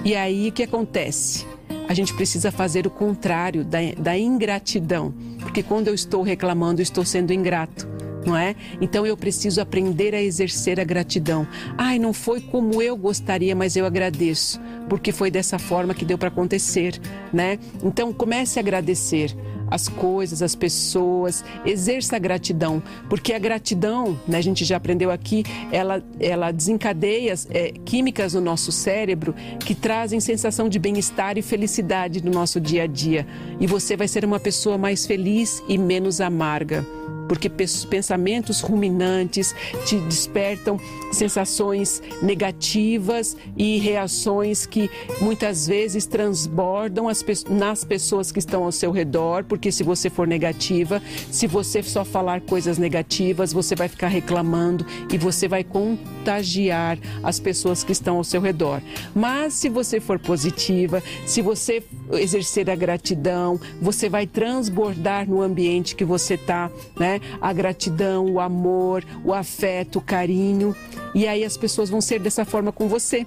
E aí o que acontece? A gente precisa fazer o contrário da, da ingratidão, porque quando eu estou reclamando, estou sendo ingrato não é? Então eu preciso aprender a exercer a gratidão. Ai, não foi como eu gostaria, mas eu agradeço, porque foi dessa forma que deu para acontecer, né? Então comece a agradecer as coisas, as pessoas, exerça a gratidão, porque a gratidão, né, a gente já aprendeu aqui, ela, ela desencadeia é, químicas no nosso cérebro que trazem sensação de bem-estar e felicidade no nosso dia a dia. E você vai ser uma pessoa mais feliz e menos amarga porque pensamentos ruminantes te despertam sensações negativas e reações que muitas vezes transbordam as, nas pessoas que estão ao seu redor, porque se você for negativa, se você só falar coisas negativas, você vai ficar reclamando e você vai contagiar as pessoas que estão ao seu redor. Mas se você for positiva, se você exercer a gratidão, você vai transbordar no ambiente que você está, né? A gratidão, o amor, o afeto, o carinho. E aí as pessoas vão ser dessa forma com você.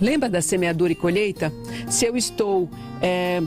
Lembra da semeadura e colheita? Se eu estou, é,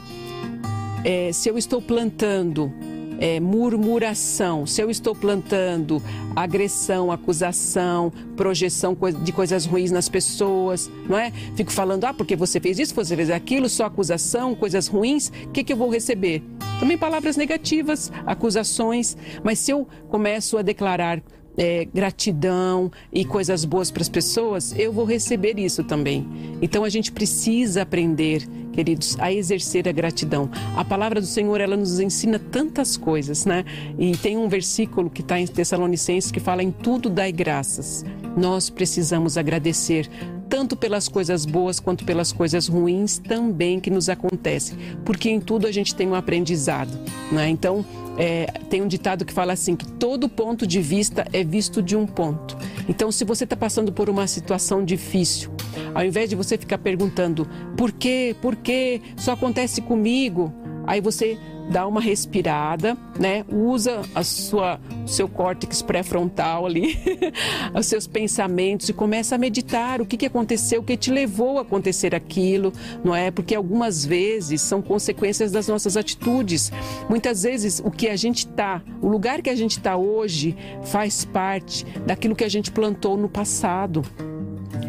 é, se eu estou plantando é, murmuração, se eu estou plantando agressão, acusação, projeção de coisas ruins nas pessoas, não é? Fico falando, ah, porque você fez isso, você fez aquilo, só acusação, coisas ruins, o que, que eu vou receber? Também palavras negativas, acusações, mas se eu começo a declarar é, gratidão e coisas boas para as pessoas, eu vou receber isso também. Então a gente precisa aprender, queridos, a exercer a gratidão. A palavra do Senhor, ela nos ensina tantas coisas, né? E tem um versículo que está em Tessalonicenses que fala: em tudo dai graças. Nós precisamos agradecer tanto pelas coisas boas quanto pelas coisas ruins também que nos acontecem, porque em tudo a gente tem um aprendizado, né? Então, é, tem um ditado que fala assim que todo ponto de vista é visto de um ponto. Então, se você está passando por uma situação difícil, ao invés de você ficar perguntando por quê, por quê, só acontece comigo, aí você dá uma respirada, né? Usa a sua, seu córtex pré-frontal ali, os seus pensamentos e começa a meditar o que, que aconteceu, o que te levou a acontecer aquilo, não é? Porque algumas vezes são consequências das nossas atitudes. Muitas vezes o que a gente está, o lugar que a gente está hoje faz parte daquilo que a gente plantou no passado.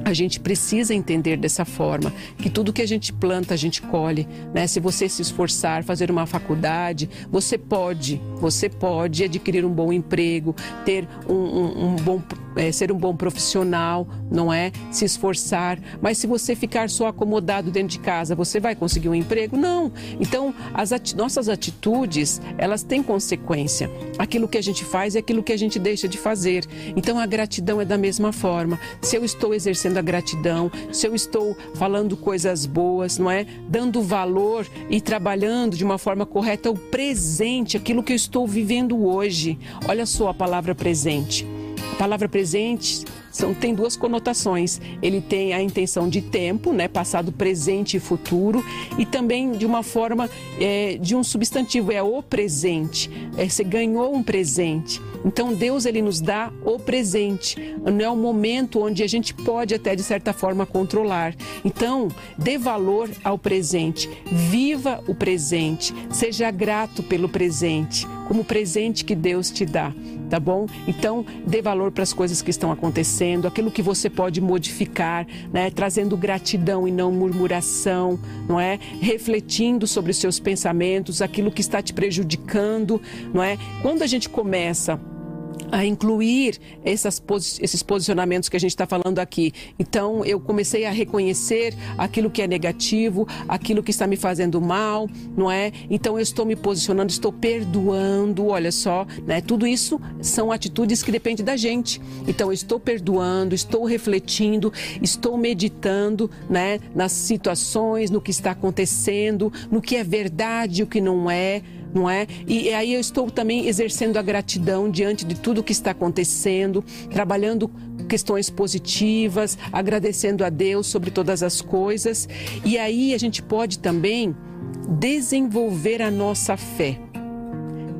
A gente precisa entender dessa forma que tudo que a gente planta a gente colhe, né? Se você se esforçar, fazer uma faculdade, você pode, você pode adquirir um bom emprego, ter um, um, um bom é, ser um bom profissional, não é? Se esforçar. Mas se você ficar só acomodado dentro de casa, você vai conseguir um emprego? Não. Então, as ati nossas atitudes, elas têm consequência. Aquilo que a gente faz é aquilo que a gente deixa de fazer. Então, a gratidão é da mesma forma. Se eu estou exercendo a gratidão, se eu estou falando coisas boas, não é? Dando valor e trabalhando de uma forma correta o presente, aquilo que eu estou vivendo hoje. Olha só a palavra presente. Palavra presente são, tem duas conotações. Ele tem a intenção de tempo, né, passado, presente e futuro, e também de uma forma é, de um substantivo, é o presente. É, você ganhou um presente. Então Deus ele nos dá o presente. Não é um momento onde a gente pode até de certa forma controlar. Então, dê valor ao presente. Viva o presente. Seja grato pelo presente, como presente que Deus te dá tá bom? Então, dê valor para as coisas que estão acontecendo, aquilo que você pode modificar, né? Trazendo gratidão e não murmuração, não é? Refletindo sobre os seus pensamentos, aquilo que está te prejudicando, não é? Quando a gente começa a incluir essas, esses posicionamentos que a gente está falando aqui. Então, eu comecei a reconhecer aquilo que é negativo, aquilo que está me fazendo mal, não é? Então, eu estou me posicionando, estou perdoando, olha só, né? Tudo isso são atitudes que dependem da gente. Então, eu estou perdoando, estou refletindo, estou meditando, né? Nas situações, no que está acontecendo, no que é verdade o que não é não é? E aí eu estou também exercendo a gratidão diante de tudo que está acontecendo, trabalhando questões positivas, agradecendo a Deus sobre todas as coisas. E aí a gente pode também desenvolver a nossa fé.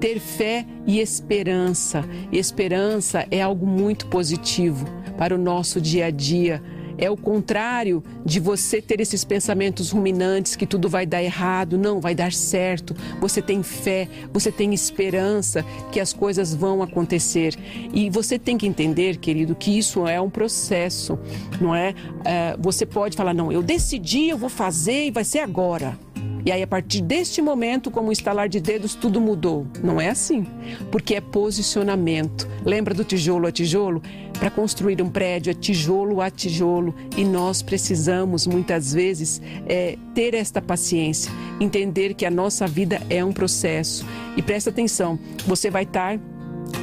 Ter fé e esperança. E esperança é algo muito positivo para o nosso dia a dia é o contrário de você ter esses pensamentos ruminantes que tudo vai dar errado. Não, vai dar certo. Você tem fé, você tem esperança que as coisas vão acontecer. E você tem que entender, querido, que isso é um processo, não é? é você pode falar, não, eu decidi, eu vou fazer e vai ser agora. E aí, a partir deste momento, como um estalar de dedos, tudo mudou. Não é assim, porque é posicionamento. Lembra do tijolo a tijolo? Para construir um prédio é tijolo a tijolo. E nós precisamos, muitas vezes, é, ter esta paciência, entender que a nossa vida é um processo. E presta atenção, você vai estar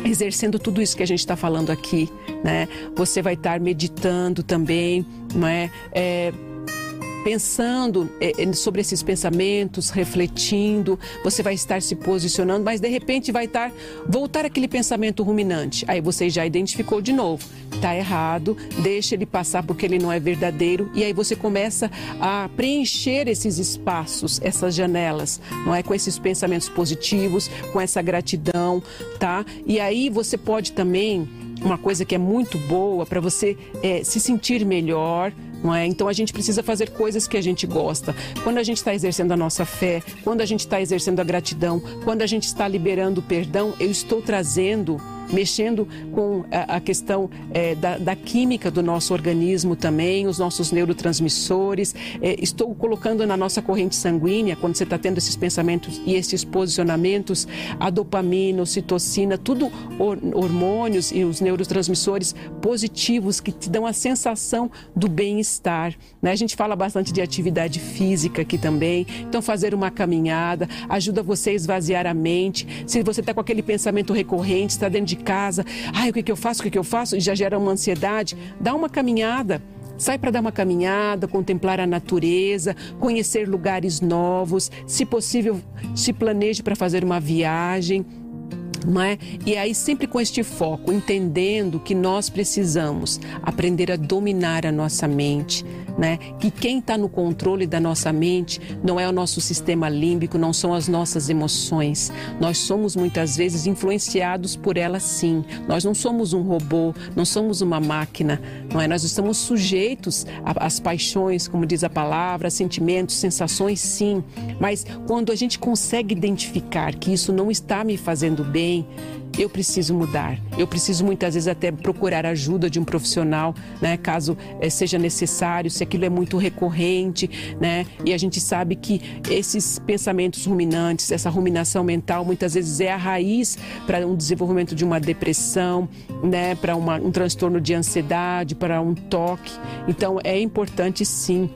exercendo tudo isso que a gente está falando aqui, né? Você vai estar meditando também, não é? é pensando eh, eh, sobre esses pensamentos, refletindo, você vai estar se posicionando, mas de repente vai estar voltar aquele pensamento ruminante. Aí você já identificou de novo, tá errado, deixa ele passar porque ele não é verdadeiro e aí você começa a preencher esses espaços, essas janelas, não é com esses pensamentos positivos, com essa gratidão, tá? E aí você pode também uma coisa que é muito boa para você é, se sentir melhor, não é? Então a gente precisa fazer coisas que a gente gosta. Quando a gente está exercendo a nossa fé, quando a gente está exercendo a gratidão, quando a gente está liberando o perdão, eu estou trazendo mexendo com a, questão é, da, da, química do nosso organismo também, os nossos neurotransmissores. É, estou colocando na nossa corrente sanguínea, quando você está tendo esses pensamentos e esses posicionamentos, a dopamina, a citocina, tudo hormônios e os neurotransmissores positivos que te dão a sensação do bem-estar. Né? A gente fala bastante de atividade física aqui também, então fazer uma caminhada ajuda você a esvaziar a mente. Se você está com aquele pensamento recorrente, está dentro de casa, ai, o que, que eu faço, o que, que eu faço, e já gera uma ansiedade, dá uma caminhada. Sai para dar uma caminhada, contemplar a natureza, conhecer lugares novos, se possível, se planeje para fazer uma viagem. Não é? E aí, sempre com este foco, entendendo que nós precisamos aprender a dominar a nossa mente, né? Que quem está no controle da nossa mente não é o nosso sistema límbico, não são as nossas emoções. Nós somos muitas vezes influenciados por elas sim. Nós não somos um robô, não somos uma máquina, não é? Nós estamos sujeitos às paixões, como diz a palavra, sentimentos, sensações sim. Mas quando a gente consegue identificar que isso não está me fazendo bem, eu preciso mudar. Eu preciso muitas vezes até procurar ajuda de um profissional, né, caso é, seja necessário, se aquilo é muito recorrente, né? E a gente sabe que esses pensamentos ruminantes, essa ruminação mental, muitas vezes é a raiz para um desenvolvimento de uma depressão, né, para um transtorno de ansiedade, para um toque. Então é importante sim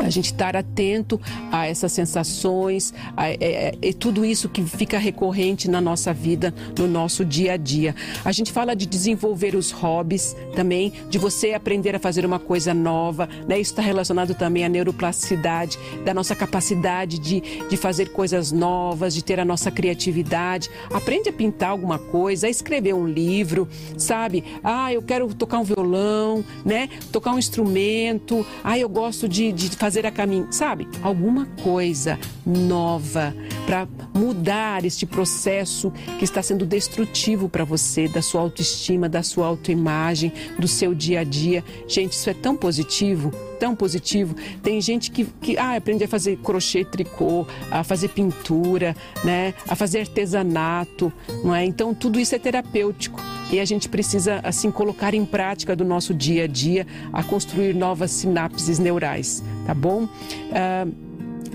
a gente estar atento a essas sensações, a, é, a, é, tudo isso que fica recorrente na nossa vida, no nosso dia a dia. A gente fala de desenvolver os hobbies também, de você aprender a fazer uma coisa nova, né? Isso está relacionado também à neuroplasticidade, da nossa capacidade de, de fazer coisas novas, de ter a nossa criatividade. Aprende a pintar alguma coisa, a escrever um livro, sabe? Ah, eu quero tocar um violão, né? Tocar um instrumento. Ah, eu gosto de, de fazer a caminho, sabe? Alguma coisa nova para mudar este processo que está sendo destrutivo para você, da sua autoestima, da sua autoimagem, do seu dia a dia. Gente, isso é tão positivo tão positivo. Tem gente que, que ah, aprende a fazer crochê, tricô, a fazer pintura, né, a fazer artesanato, não é? Então tudo isso é terapêutico e a gente precisa assim colocar em prática do nosso dia a dia a construir novas sinapses neurais, tá bom? Uh,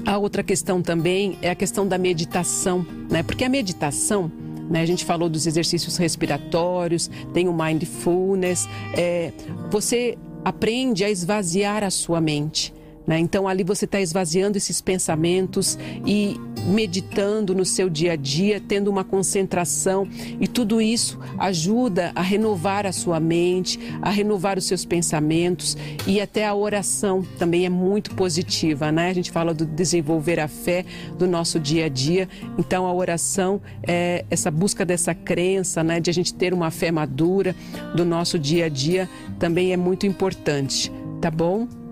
a outra questão também é a questão da meditação, né? Porque a meditação né? A gente falou dos exercícios respiratórios, tem o mindfulness. É, você aprende a esvaziar a sua mente. Né? Então, ali você está esvaziando esses pensamentos e meditando no seu dia a dia, tendo uma concentração, e tudo isso ajuda a renovar a sua mente, a renovar os seus pensamentos e até a oração também é muito positiva, né? A gente fala do desenvolver a fé do nosso dia a dia, então a oração é essa busca dessa crença, né, de a gente ter uma fé madura do nosso dia a dia também é muito importante, tá bom?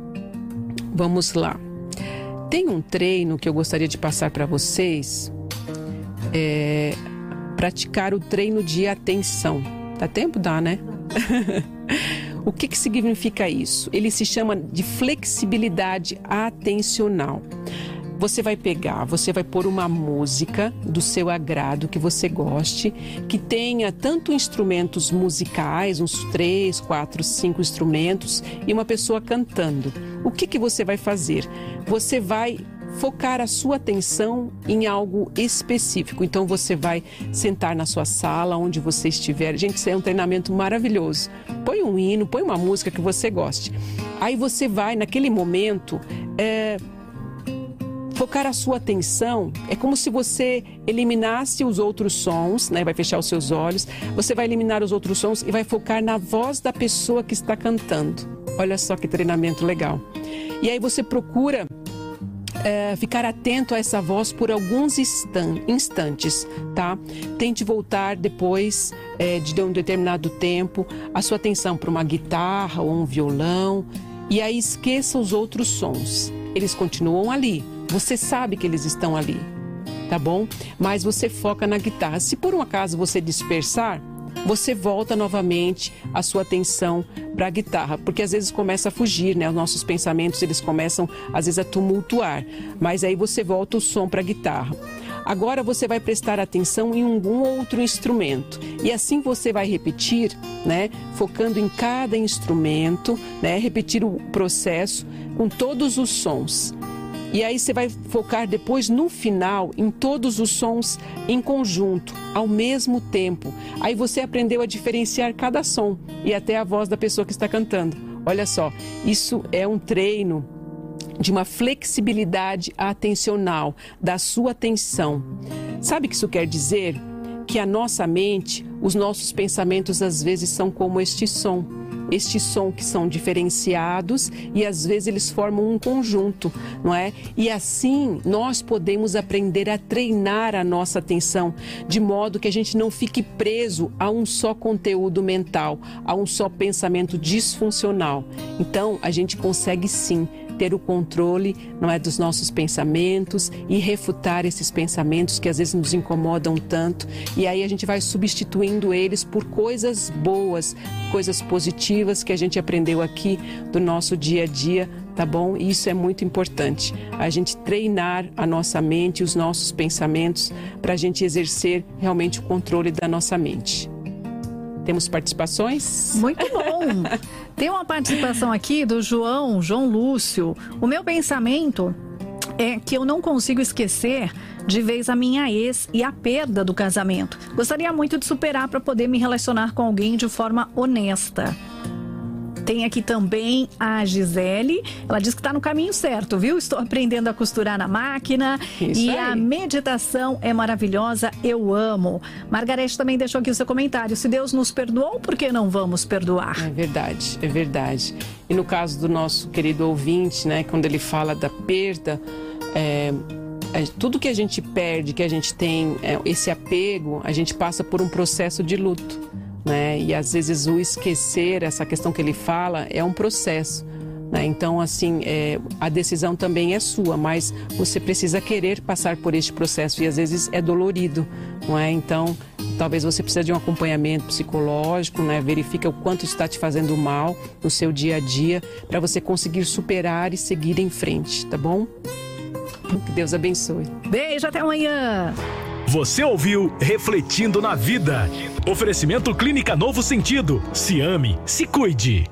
Vamos lá. Tem um treino que eu gostaria de passar para vocês. É, praticar o treino de atenção. Dá tempo? Dá, né? o que, que significa isso? Ele se chama de flexibilidade atencional. Você vai pegar, você vai pôr uma música do seu agrado que você goste, que tenha tanto instrumentos musicais, uns três, quatro, cinco instrumentos, e uma pessoa cantando. O que, que você vai fazer? Você vai focar a sua atenção em algo específico. Então você vai sentar na sua sala, onde você estiver. Gente, isso é um treinamento maravilhoso. Põe um hino, põe uma música que você goste. Aí você vai, naquele momento, é, focar a sua atenção é como se você eliminasse os outros sons, né? Vai fechar os seus olhos, você vai eliminar os outros sons e vai focar na voz da pessoa que está cantando. Olha só que treinamento legal. E aí você procura é, ficar atento a essa voz por alguns instantes, tá? Tente voltar depois é, de um determinado tempo a sua atenção para uma guitarra ou um violão e aí esqueça os outros sons. Eles continuam ali, você sabe que eles estão ali, tá bom? Mas você foca na guitarra. Se por um acaso você dispersar, você volta novamente a sua atenção para a guitarra, porque às vezes começa a fugir, né? Os nossos pensamentos eles começam às vezes a tumultuar, mas aí você volta o som para a guitarra. Agora você vai prestar atenção em algum outro instrumento e assim você vai repetir, né? Focando em cada instrumento, né? Repetir o processo com todos os sons. E aí você vai focar depois no final em todos os sons em conjunto, ao mesmo tempo. Aí você aprendeu a diferenciar cada som e até a voz da pessoa que está cantando. Olha só, isso é um treino de uma flexibilidade atencional, da sua atenção. Sabe o que isso quer dizer? Que a nossa mente, os nossos pensamentos às vezes são como este som este som que são diferenciados e às vezes eles formam um conjunto, não é? E assim nós podemos aprender a treinar a nossa atenção de modo que a gente não fique preso a um só conteúdo mental, a um só pensamento disfuncional. Então, a gente consegue sim ter o controle, não é, dos nossos pensamentos e refutar esses pensamentos que às vezes nos incomodam tanto. E aí a gente vai substituindo eles por coisas boas, coisas positivas que a gente aprendeu aqui do nosso dia a dia, tá bom? E isso é muito importante. A gente treinar a nossa mente, os nossos pensamentos, para a gente exercer realmente o controle da nossa mente. Temos participações? Muito bom! Tem uma participação aqui do João, João Lúcio. O meu pensamento é que eu não consigo esquecer de vez a minha ex e a perda do casamento. Gostaria muito de superar para poder me relacionar com alguém de forma honesta. Tem aqui também a Gisele. Ela diz que está no caminho certo, viu? Estou aprendendo a costurar na máquina. Isso e aí. a meditação é maravilhosa. Eu amo. Margarete também deixou aqui o seu comentário. Se Deus nos perdoou, por que não vamos perdoar? É verdade, é verdade. E no caso do nosso querido ouvinte, né, quando ele fala da perda, é, é, tudo que a gente perde, que a gente tem é, esse apego, a gente passa por um processo de luto, né? E às vezes o esquecer, essa questão que ele fala, é um processo. né? Então, assim, é, a decisão também é sua, mas você precisa querer passar por este processo e às vezes é dolorido, não é? Então, talvez você precise de um acompanhamento psicológico, né? Verifica o quanto está te fazendo mal no seu dia a dia para você conseguir superar e seguir em frente, tá bom? Que Deus abençoe. Beijo, até amanhã! Você ouviu Refletindo na Vida. Oferecimento Clínica Novo Sentido. Se ame, se cuide.